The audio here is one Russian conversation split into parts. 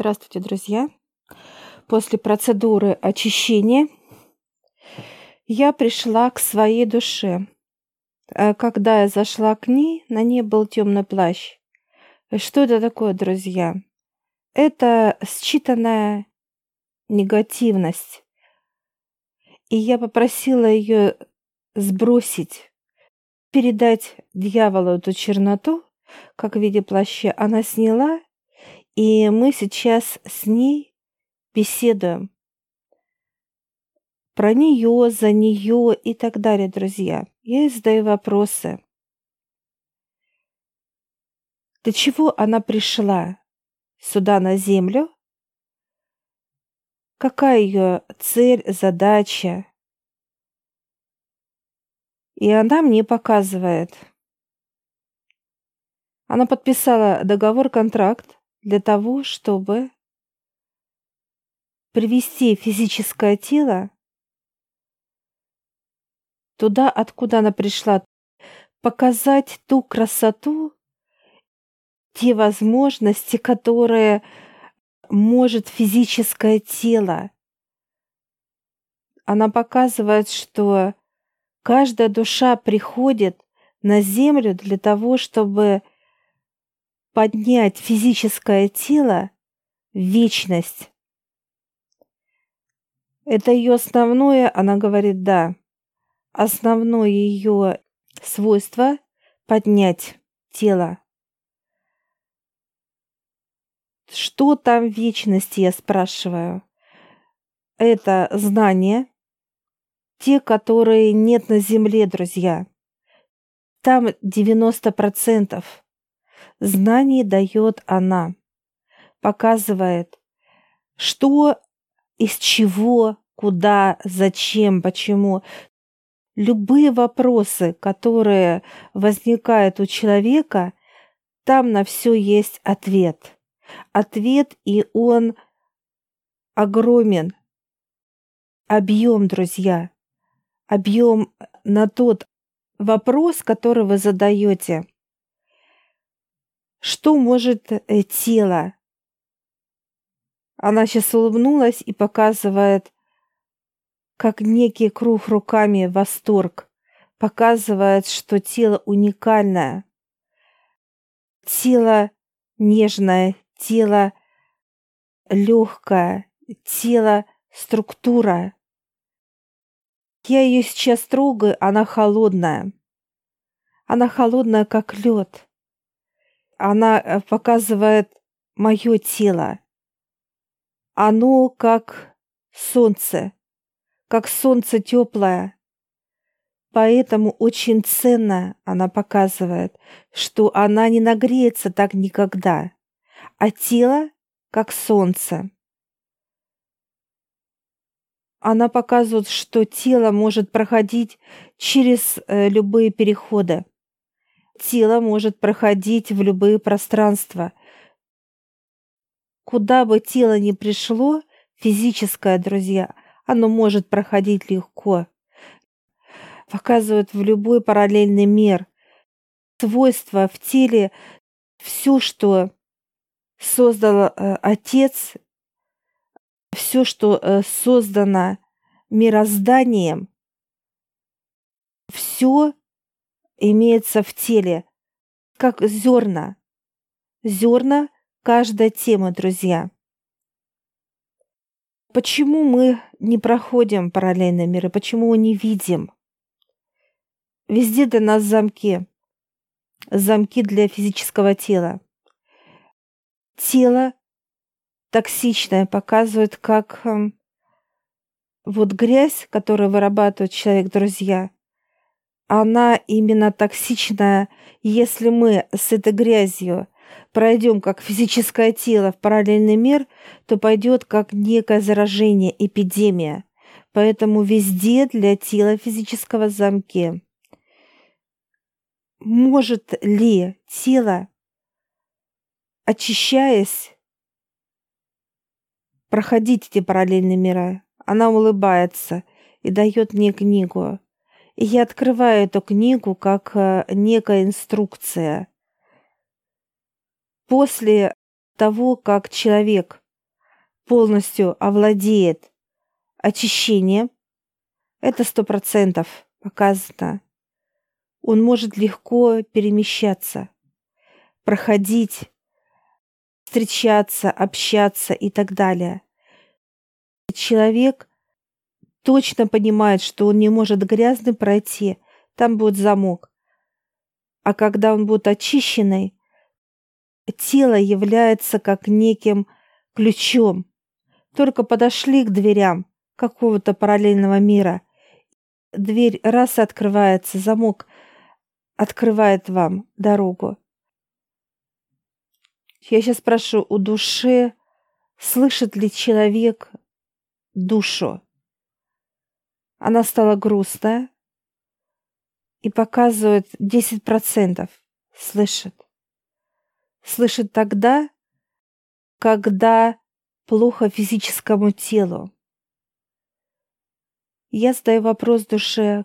Здравствуйте, друзья! После процедуры очищения я пришла к своей душе. Э, когда я зашла к ней, на ней был темный плащ. Что это такое, друзья? Это считанная негативность. И я попросила ее сбросить, передать дьяволу эту черноту, как в виде плаща. Она сняла и мы сейчас с ней беседуем про нее, за нее и так далее, друзья. Я ей задаю вопросы. Для чего она пришла сюда на землю? Какая ее цель, задача? И она мне показывает. Она подписала договор-контракт для того, чтобы привести физическое тело туда, откуда она пришла, показать ту красоту, те возможности, которые может физическое тело. Она показывает, что каждая душа приходит на землю для того, чтобы поднять физическое тело в вечность. Это ее основное, она говорит, да. Основное ее свойство – поднять тело. Что там в вечности, я спрашиваю? Это знания, те, которые нет на земле, друзья. Там 90%. Знание дает она, показывает, что, из чего, куда, зачем, почему. Любые вопросы, которые возникают у человека, там на все есть ответ. Ответ, и он огромен. Объем, друзья. Объем на тот вопрос, который вы задаете. Что может э, тело? Она сейчас улыбнулась и показывает, как некий круг руками восторг. Показывает, что тело уникальное. Тело нежное, тело легкое, тело структура. Я ее сейчас трогаю, она холодная. Она холодная, как лед она э, показывает мое тело. Оно как солнце, как солнце теплое. Поэтому очень ценно она показывает, что она не нагреется так никогда, а тело как солнце. Она показывает, что тело может проходить через э, любые переходы. Тело может проходить в любые пространства. Куда бы тело ни пришло, физическое, друзья, оно может проходить легко. Показывают в любой параллельный мир. Свойства в теле, все, что создал э, Отец, все, что э, создано мирозданием, все имеется в теле, как зерна. Зерна каждая тема, друзья. Почему мы не проходим параллельные миры? Почему мы не видим? Везде для нас замки. Замки для физического тела. Тело токсичное показывает, как э, вот грязь, которую вырабатывает человек, друзья, она именно токсичная, если мы с этой грязью пройдем как физическое тело в параллельный мир, то пойдет как некое заражение, эпидемия. Поэтому везде для тела физического замки. Может ли тело, очищаясь, проходить эти параллельные миры? Она улыбается и дает мне книгу я открываю эту книгу как э, некая инструкция. После того, как человек полностью овладеет очищением, это сто процентов показано. Он может легко перемещаться, проходить, встречаться, общаться и так далее. Человек точно понимает, что он не может грязный пройти, там будет замок. А когда он будет очищенный, тело является как неким ключом. Только подошли к дверям какого-то параллельного мира. Дверь раз открывается, замок открывает вам дорогу. Я сейчас спрошу у души, слышит ли человек душу? Она стала грустная и показывает 10%. Слышит. Слышит тогда, когда плохо физическому телу. Я задаю вопрос душе,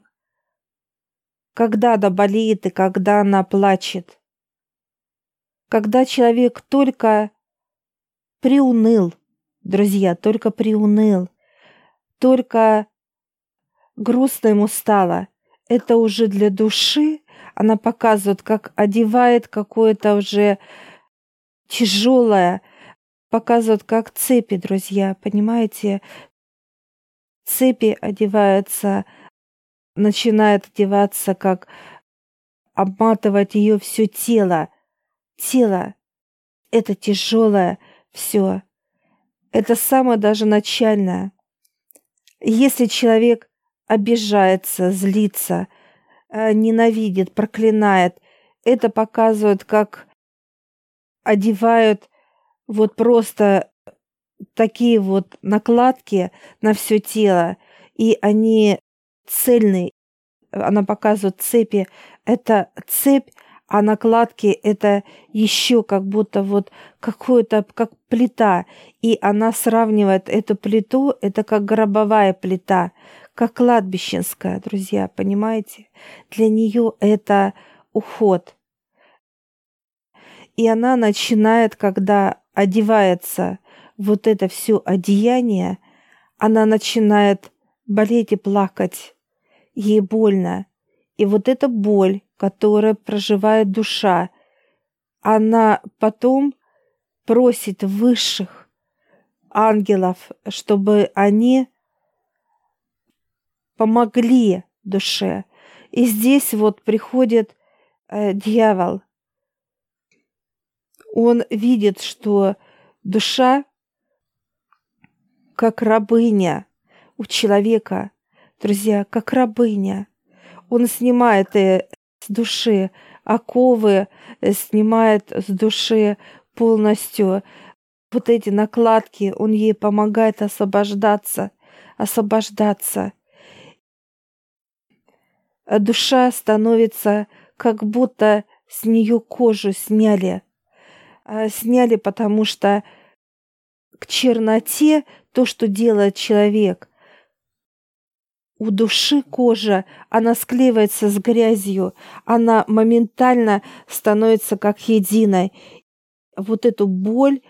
когда она болеет и когда она плачет. Когда человек только приуныл, друзья, только приуныл, только грустно ему стало, это уже для души, она показывает, как одевает какое-то уже тяжелое, показывает, как цепи, друзья, понимаете? Цепи одеваются, начинает одеваться, как обматывать ее все тело. Тело — это тяжелое все. Это самое даже начальное. Если человек обижается, злится, э, ненавидит, проклинает, это показывает, как одевают вот просто такие вот накладки на все тело, и они цельные. Она показывает цепи. Это цепь, а накладки это еще как будто вот какую-то, как плита. И она сравнивает эту плиту, это как гробовая плита, как кладбищенская, друзья, понимаете? Для нее это уход. И она начинает, когда одевается вот это все одеяние, она начинает болеть и плакать. Ей больно. И вот эта боль, которая проживает душа, она потом просит высших ангелов, чтобы они помогли душе. И здесь вот приходит э, дьявол. Он видит, что душа как рабыня у человека, друзья, как рабыня. Он снимает э, с души оковы, э, снимает с души полностью вот эти накладки, он ей помогает освобождаться, освобождаться. А душа становится, как будто с нее кожу сняли. А сняли, потому что к черноте то, что делает человек. У души кожа, она склеивается с грязью, она моментально становится как единой. Вот эту боль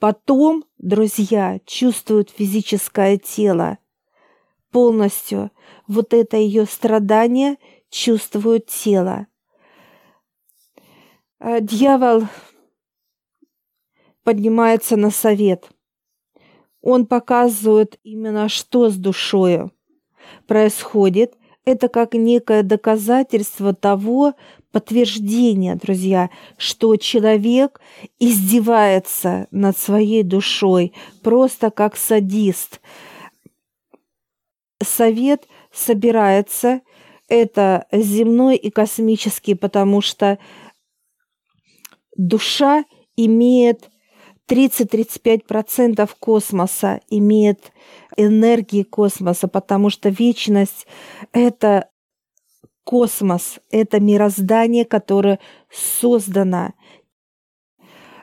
потом, друзья, чувствуют физическое тело полностью. Вот это ее страдание чувствует тело. А дьявол поднимается на совет – он показывает именно, что с душою происходит. Это как некое доказательство того, подтверждение, друзья, что человек издевается над своей душой, просто как садист. Совет собирается, это земной и космический, потому что душа имеет 30-35% космоса имеет энергии космоса, потому что вечность — это космос, это мироздание, которое создано.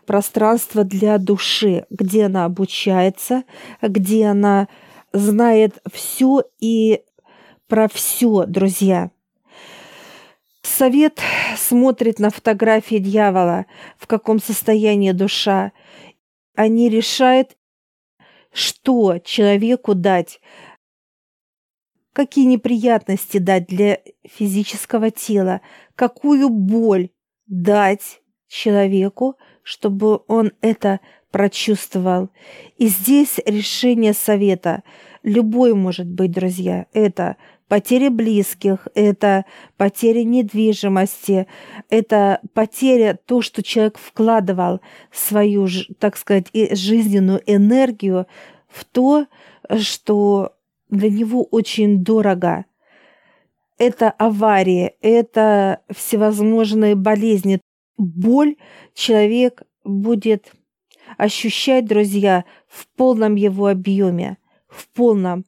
Пространство для души, где она обучается, где она знает все и про все, друзья. Совет смотрит на фотографии дьявола, в каком состоянии душа, они решают, что человеку дать, какие неприятности дать для физического тела, какую боль дать человеку, чтобы он это прочувствовал. И здесь решение совета. Любой может быть, друзья. Это потеря близких, это потеря недвижимости, это потеря то, что человек вкладывал свою, так сказать, жизненную энергию в то, что для него очень дорого. Это аварии, это всевозможные болезни. Боль человек будет ощущать, друзья, в полном его объеме, в полном.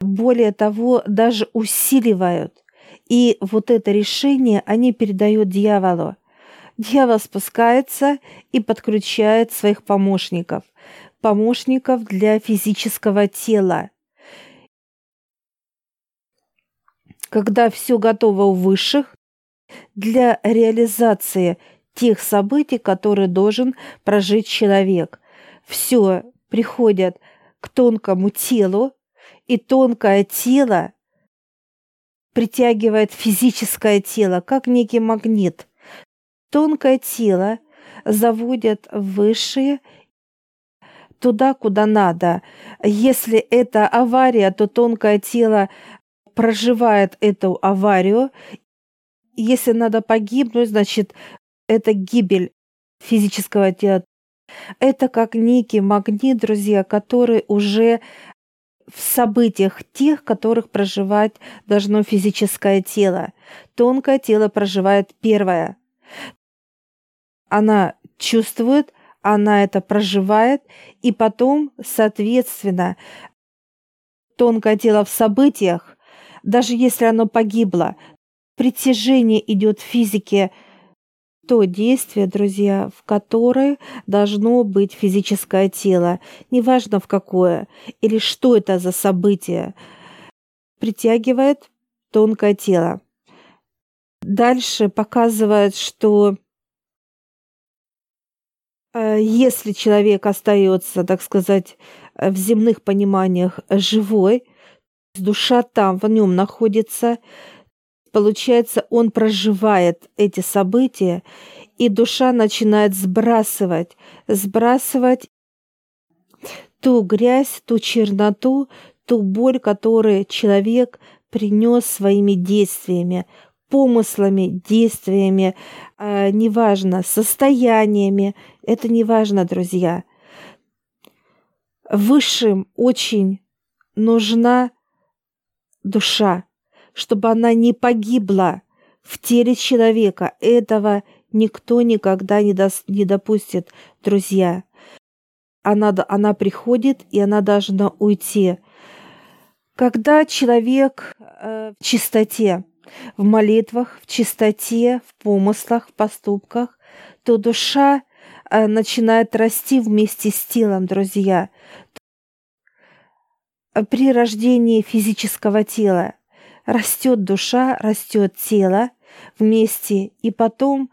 Более того, даже усиливают. И вот это решение они передают дьяволу. Дьявол спускается и подключает своих помощников. Помощников для физического тела. Когда все готово у высших, для реализации тех событий, которые должен прожить человек. Все приходят к тонкому телу, и тонкое тело притягивает физическое тело, как некий магнит. Тонкое тело заводят высшие туда, куда надо. Если это авария, то тонкое тело проживает эту аварию. Если надо погибнуть, значит, это гибель физического тела. Это как некий магнит, друзья, который уже в событиях тех, которых проживать должно физическое тело. Тонкое тело проживает первое. Она чувствует, она это проживает, и потом, соответственно, тонкое тело в событиях, даже если оно погибло, притяжение идет в физике – то действие, друзья, в которое должно быть физическое тело, неважно в какое, или что это за событие, притягивает тонкое тело. Дальше показывает, что э, если человек остается, так сказать, в земных пониманиях живой, душа там в нем находится, Получается, он проживает эти события, и душа начинает сбрасывать, сбрасывать ту грязь, ту черноту, ту боль, которую человек принес своими действиями, помыслами, действиями, э, неважно, состояниями, это неважно, друзья. Высшим очень нужна душа, чтобы она не погибла в теле человека. Этого никто никогда не, даст, не допустит, друзья. Она, она приходит, и она должна уйти. Когда человек э, в чистоте, в молитвах, в чистоте, в помыслах, в поступках, то душа э, начинает расти вместе с телом, друзья. При рождении физического тела растет душа, растет тело вместе, и потом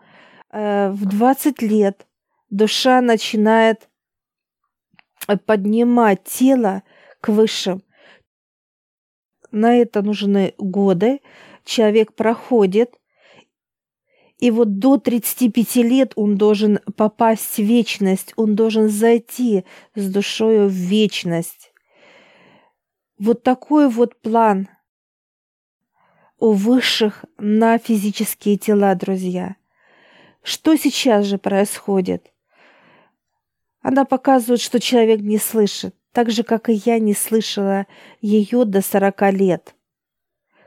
э, в 20 лет душа начинает э, поднимать тело к высшим. На это нужны годы. Человек проходит, и вот до 35 лет он должен попасть в вечность, он должен зайти с душою в вечность. Вот такой вот план у высших на физические тела, друзья. Что сейчас же происходит? Она показывает, что человек не слышит, так же, как и я не слышала ее до сорока лет.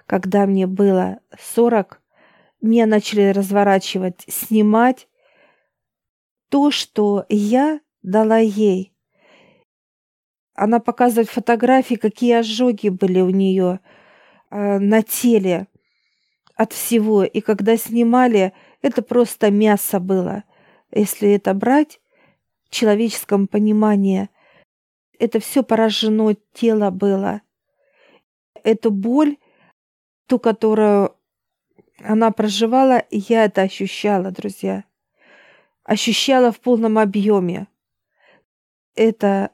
Когда мне было сорок, меня начали разворачивать, снимать то, что я дала ей. Она показывает фотографии, какие ожоги были у нее – Э, на теле от всего. И когда снимали, это просто мясо было. Если это брать в человеческом понимании, это все поражено тело было. Эту боль, ту, которую она проживала, я это ощущала, друзья. Ощущала в полном объеме. это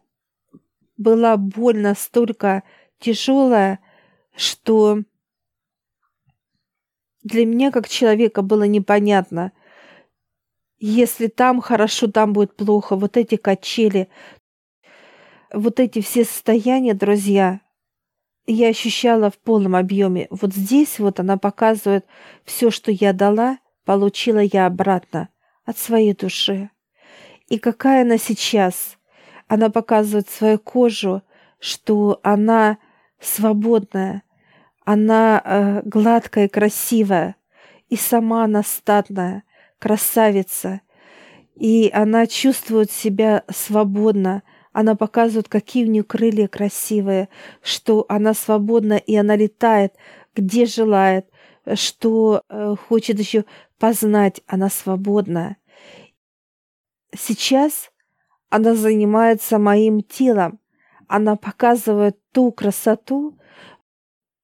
была боль настолько тяжелая, что для меня как человека было непонятно, если там хорошо, там будет плохо, вот эти качели, вот эти все состояния, друзья, я ощущала в полном объеме. Вот здесь вот она показывает все, что я дала, получила я обратно от своей души. И какая она сейчас? Она показывает свою кожу, что она свободная, она э, гладкая красивая, и сама она статная, красавица, и она чувствует себя свободно, она показывает, какие у нее крылья красивые, что она свободна и она летает, где желает, что э, хочет еще познать, она свободна. Сейчас она занимается моим телом, она показывает ту красоту,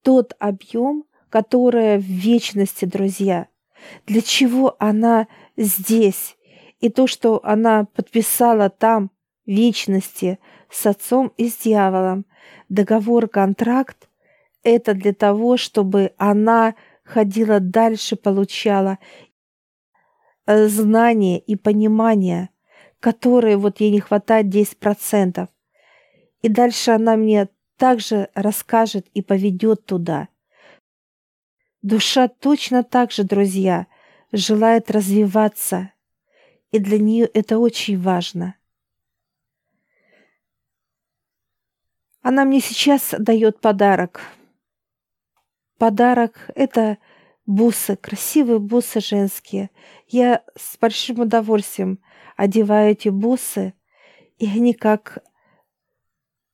тот объем, которая в вечности, друзья. Для чего она здесь? И то, что она подписала там, в вечности, с отцом и с дьяволом, договор-контракт, это для того, чтобы она ходила дальше, получала знания и понимание, которые вот ей не хватает 10%. И дальше она мне также расскажет и поведет туда. Душа точно так же, друзья, желает развиваться, и для нее это очень важно. Она мне сейчас дает подарок. Подарок – это бусы, красивые бусы женские. Я с большим удовольствием одеваю эти бусы, и они как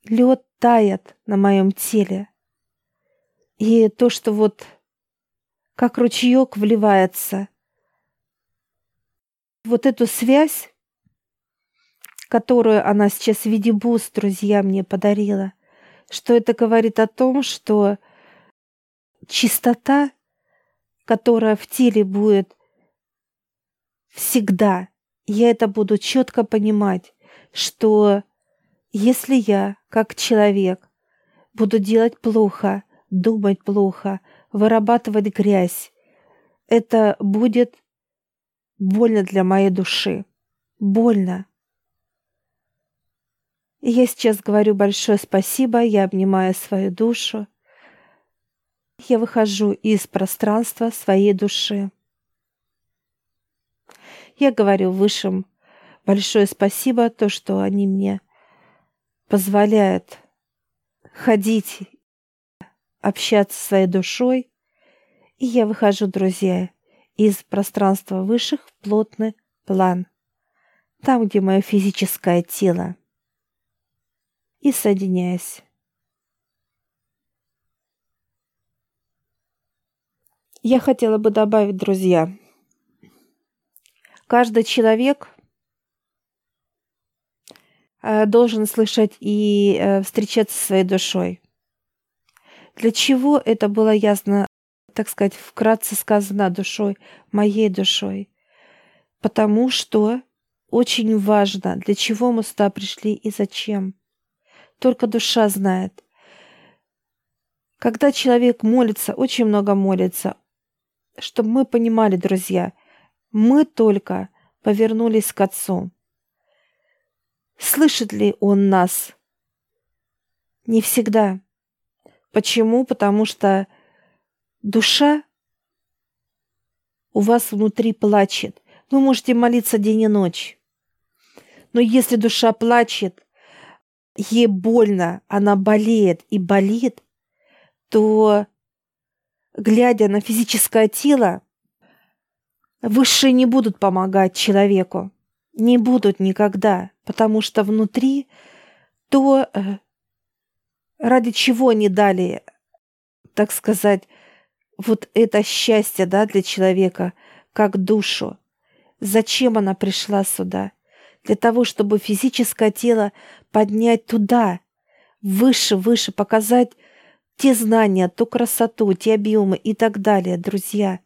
лед тает на моем теле. И то, что вот как ручеек вливается, вот эту связь, которую она сейчас в виде бус, друзья, мне подарила, что это говорит о том, что чистота, которая в теле будет всегда, я это буду четко понимать, что если я, как человек, буду делать плохо, думать плохо, вырабатывать грязь, это будет больно для моей души. Больно. Я сейчас говорю большое спасибо, я обнимаю свою душу. Я выхожу из пространства своей души. Я говорю высшим большое спасибо, то, что они мне позволяет ходить, общаться со своей душой, и я выхожу, друзья, из пространства высших в плотный план, там, где мое физическое тело, и соединяюсь. Я хотела бы добавить, друзья, каждый человек должен слышать и э, встречаться со своей душой. Для чего это было ясно, так сказать, вкратце сказано душой, моей душой? Потому что очень важно, для чего мы сюда пришли и зачем. Только душа знает. Когда человек молится, очень много молится, чтобы мы понимали, друзья, мы только повернулись к Отцу. Слышит ли он нас? Не всегда. Почему? Потому что душа у вас внутри плачет. Вы можете молиться день и ночь. Но если душа плачет, ей больно, она болеет и болит, то, глядя на физическое тело, высшие не будут помогать человеку. Не будут никогда потому что внутри то, э, ради чего они дали, так сказать, вот это счастье, да, для человека, как душу. Зачем она пришла сюда? Для того, чтобы физическое тело поднять туда, выше, выше, показать те знания, ту красоту, те объемы и так далее, друзья.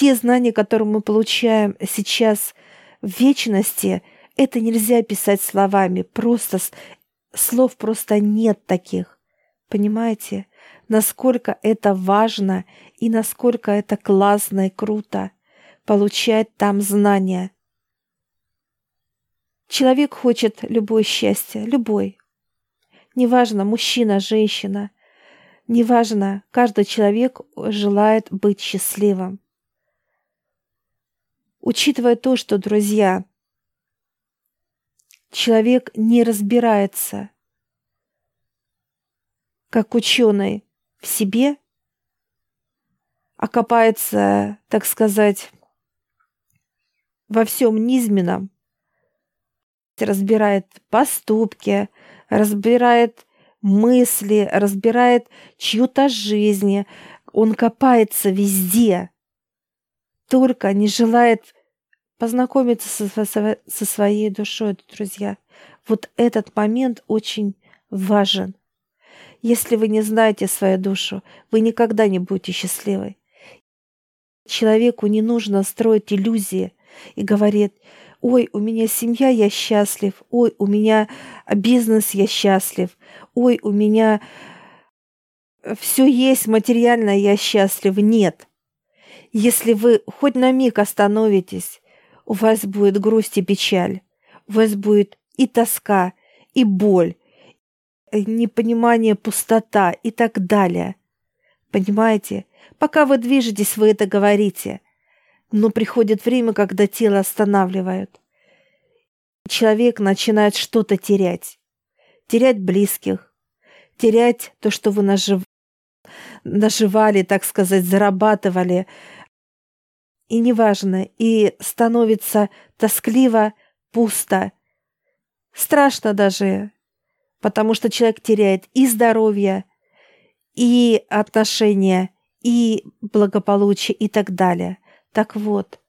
Те знания, которые мы получаем сейчас – в вечности Это нельзя писать словами, просто слов просто нет таких. Понимаете, насколько это важно и насколько это классно и круто получать там знания. Человек хочет любое счастье, любой. Неважно, мужчина, женщина. Неважно, каждый человек желает быть счастливым. Учитывая то, что, друзья, человек не разбирается, как ученый, в себе, а так сказать, во всем низменном, разбирает поступки, разбирает мысли, разбирает чью-то жизнь. Он копается везде, только не желает познакомиться со, со, со своей душой, друзья. Вот этот момент очень важен. Если вы не знаете свою душу, вы никогда не будете счастливой. Человеку не нужно строить иллюзии и говорить, ой, у меня семья, я счастлив, ой, у меня бизнес, я счастлив, ой, у меня все есть материально, я счастлив. Нет. Если вы хоть на миг остановитесь, у вас будет грусть и печаль, у вас будет и тоска, и боль, непонимание, пустота и так далее. Понимаете? Пока вы движетесь, вы это говорите. Но приходит время, когда тело останавливают. Человек начинает что-то терять. Терять близких. Терять то, что вы нажив... наживали, так сказать, зарабатывали. И неважно. И становится тоскливо, пусто. Страшно даже потому что человек теряет и здоровье, и отношения, и благополучие, и так далее. Так вот,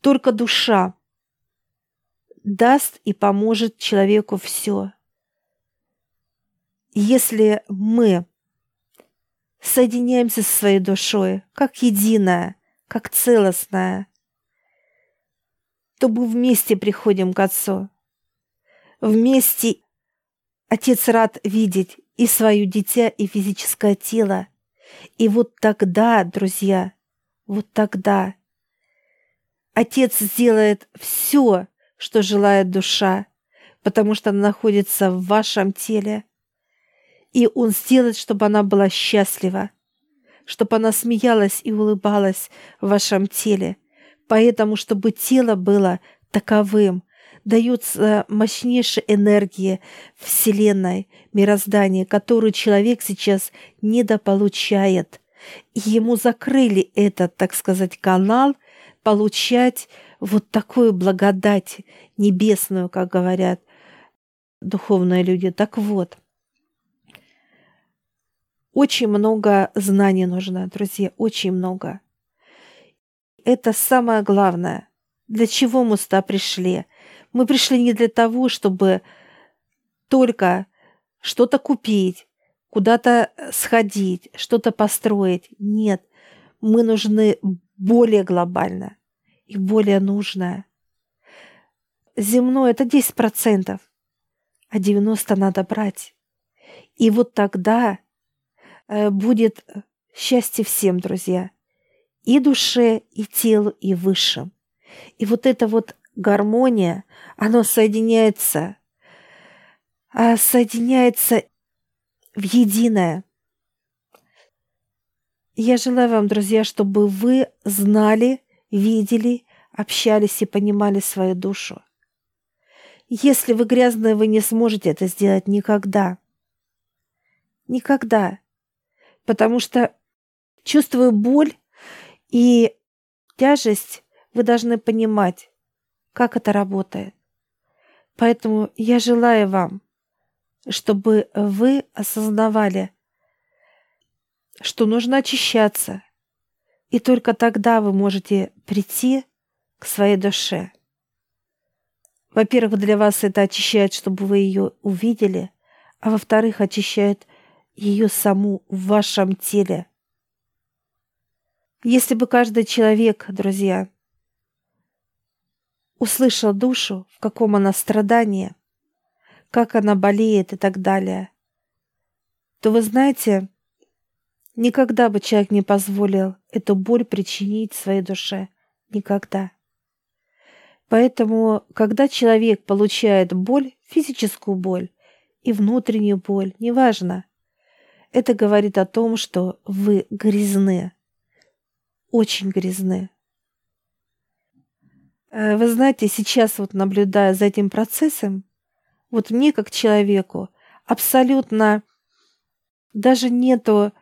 только душа даст и поможет человеку все. Если мы соединяемся со своей душой, как единое, как целостное, то мы вместе приходим к Отцу вместе отец рад видеть и свое дитя, и физическое тело. И вот тогда, друзья, вот тогда отец сделает все, что желает душа, потому что она находится в вашем теле. И он сделает, чтобы она была счастлива, чтобы она смеялась и улыбалась в вашем теле. Поэтому, чтобы тело было таковым – дается мощнейшая энергия Вселенной, мироздания, которую человек сейчас недополучает. И ему закрыли этот, так сказать, канал получать вот такую благодать небесную, как говорят духовные люди. Так вот, очень много знаний нужно, друзья, очень много. Это самое главное. Для чего мы сюда пришли? Мы пришли не для того, чтобы только что-то купить, куда-то сходить, что-то построить. Нет, мы нужны более глобально и более нужное. Земное – это 10%, а 90% надо брать. И вот тогда э, будет счастье всем, друзья. И душе, и телу, и высшим. И вот это вот гармония, оно соединяется, а соединяется в единое. Я желаю вам, друзья, чтобы вы знали, видели, общались и понимали свою душу. Если вы грязные, вы не сможете это сделать никогда. Никогда. Потому что, чувствуя боль и тяжесть, вы должны понимать, как это работает. Поэтому я желаю вам, чтобы вы осознавали, что нужно очищаться, и только тогда вы можете прийти к своей душе. Во-первых, для вас это очищает, чтобы вы ее увидели, а во-вторых, очищает ее саму в вашем теле. Если бы каждый человек, друзья, услышал душу, в каком она страдании, как она болеет и так далее, то вы знаете, никогда бы человек не позволил эту боль причинить своей душе. Никогда. Поэтому, когда человек получает боль, физическую боль и внутреннюю боль, неважно, это говорит о том, что вы грязны, очень грязны. Э, вы знаете, сейчас вот наблюдая за этим процессом, вот мне как человеку абсолютно даже нету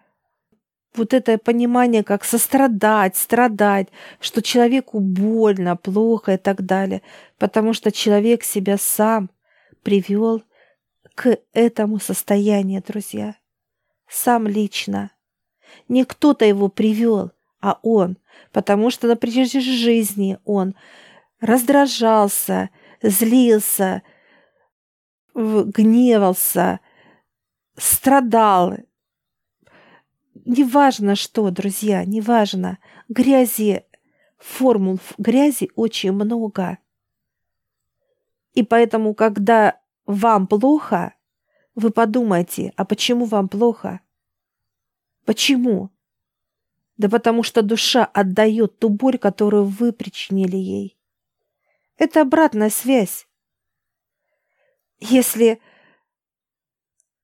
вот это понимание, как сострадать, страдать, что человеку больно, плохо и так далее, потому что человек себя сам привел к этому состоянию, друзья. Сам лично. Не кто-то его привел, а он, потому что на протяжении жизни он раздражался, злился, гневался, страдал. Неважно что, друзья, неважно. Грязи, формул грязи очень много. И поэтому, когда вам плохо, вы подумайте, а почему вам плохо? Почему? Да потому что душа отдает ту боль, которую вы причинили ей. Это обратная связь. Если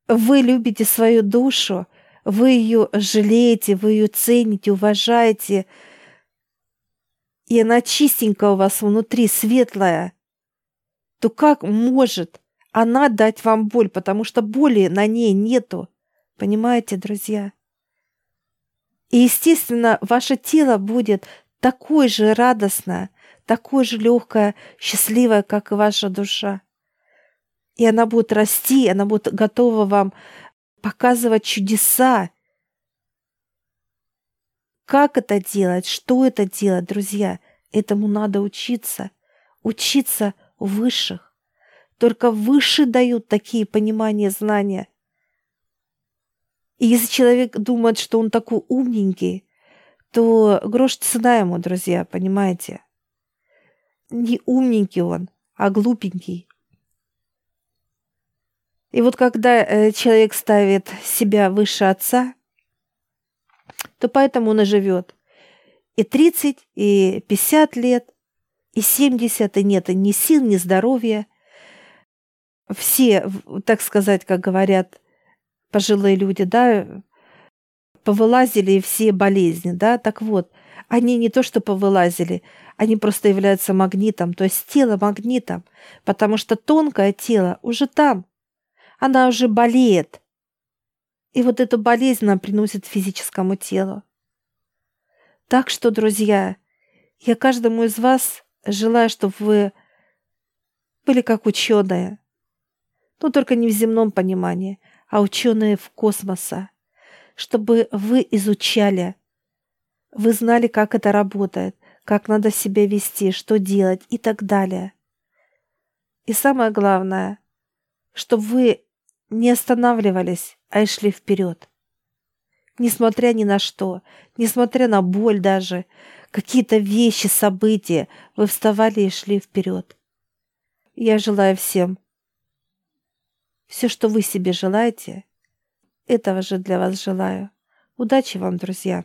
вы любите свою душу, вы ее жалеете, вы ее цените, уважаете, и она чистенькая у вас внутри, светлая, то как может она дать вам боль, потому что боли на ней нету. Понимаете, друзья? И, естественно, ваше тело будет такое же радостное, такое же легкое, счастливое, как и ваша душа. И она будет расти, она будет готова вам показывать чудеса. Как это делать, что это делать, друзья? Этому надо учиться. Учиться у высших. Только высшие дают такие понимания, знания. И если человек думает, что он такой умненький, то грош цена ему, друзья, понимаете? не умненький он, а глупенький. И вот когда э, человек ставит себя выше отца, то поэтому он и живет. И 30, и 50 лет, и 70, и нет ни сил, ни здоровья. Все, так сказать, как говорят пожилые люди, да, повылазили все болезни, да, так вот, они не то что повылазили, они просто являются магнитом, то есть тело магнитом, потому что тонкое тело уже там, она уже болеет. И вот эту болезнь она приносит физическому телу. Так что, друзья, я каждому из вас желаю, чтобы вы были как ученые. Но только не в земном понимании, а ученые в космоса. Чтобы вы изучали, вы знали, как это работает, как надо себя вести, что делать и так далее. И самое главное, чтобы вы не останавливались, а и шли вперед. Несмотря ни на что, несмотря на боль даже, какие-то вещи, события, вы вставали и шли вперед. Я желаю всем все, что вы себе желаете, этого же для вас желаю. Удачи вам, друзья!